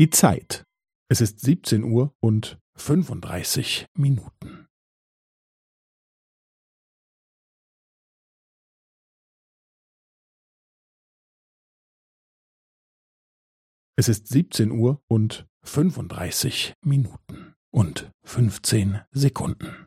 Die Zeit. Es ist 17 Uhr und 35 Minuten. Es ist 17 Uhr und 35 Minuten und 15 Sekunden.